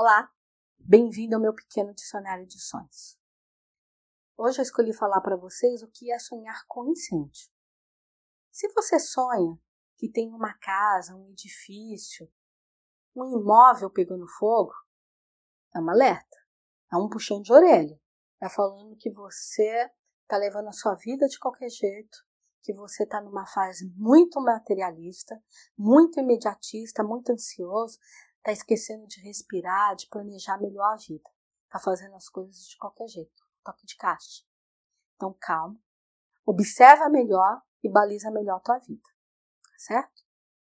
Olá, bem-vindo ao meu pequeno dicionário de sonhos. Hoje eu escolhi falar para vocês o que é sonhar com incêndio. Se você sonha que tem uma casa, um edifício, um imóvel pegando fogo, é um alerta, é um puxão de orelha. É falando que você está levando a sua vida de qualquer jeito, que você está numa fase muito materialista, muito imediatista, muito ansioso, está esquecendo de respirar, de planejar melhor a vida, está fazendo as coisas de qualquer jeito, toque de caixa. Então calma, observa melhor e baliza melhor a tua vida, certo?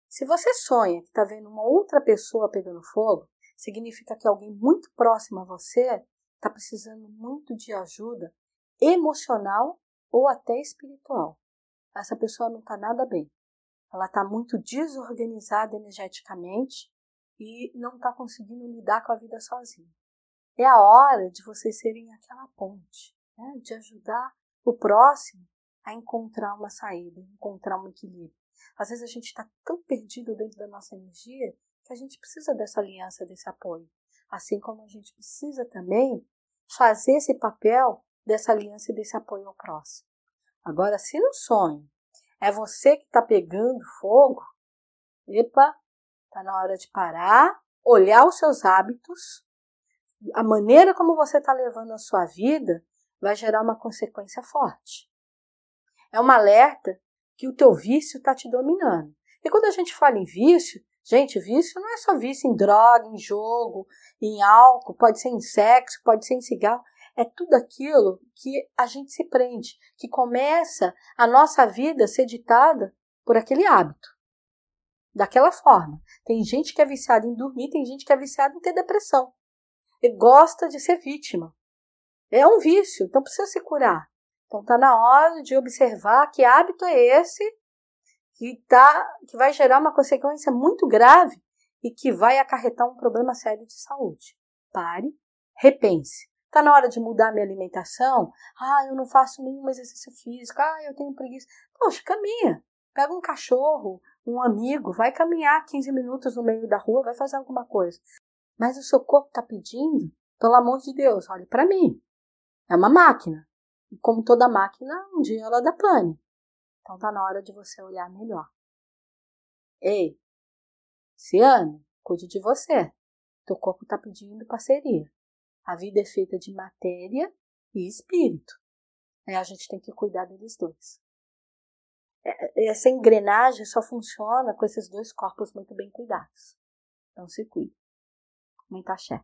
Se você sonha que está vendo uma outra pessoa pegando fogo, significa que alguém muito próximo a você está precisando muito de ajuda emocional ou até espiritual. Essa pessoa não está nada bem. Ela está muito desorganizada energeticamente e não está conseguindo lidar com a vida sozinha. É a hora de vocês serem aquela ponte, né? de ajudar o próximo a encontrar uma saída, encontrar um equilíbrio. Às vezes a gente está tão perdido dentro da nossa energia que a gente precisa dessa aliança, desse apoio. Assim como a gente precisa também fazer esse papel dessa aliança e desse apoio ao próximo. Agora, se no sonho é você que está pegando fogo, epa, está na hora de parar, olhar os seus hábitos, a maneira como você está levando a sua vida vai gerar uma consequência forte. É um alerta que o teu vício está te dominando. E quando a gente fala em vício, gente, vício não é só vício em droga, em jogo, em álcool, pode ser em sexo, pode ser em cigarro é tudo aquilo que a gente se prende, que começa a nossa vida ser ditada por aquele hábito. Daquela forma. Tem gente que é viciada em dormir, tem gente que é viciada em ter depressão. E gosta de ser vítima. É um vício, então precisa se curar. Então está na hora de observar que hábito é esse que, tá, que vai gerar uma consequência muito grave e que vai acarretar um problema sério de saúde. Pare, repense. Tá na hora de mudar minha alimentação? Ah, eu não faço nenhum exercício físico. Ah, eu tenho preguiça. Poxa, caminha. Pega um cachorro, um amigo, vai caminhar 15 minutos no meio da rua, vai fazer alguma coisa. Mas o seu corpo está pedindo, pelo amor de Deus, olhe para mim. É uma máquina. E como toda máquina, um dia ela dá pane. Então tá na hora de você olhar melhor. Ei, Ciano, cuide de você. Teu corpo está pedindo parceria. A vida é feita de matéria e espírito. Aí a gente tem que cuidar deles dois. É, essa engrenagem só funciona com esses dois corpos muito bem cuidados. Então se cuide. Muita axé.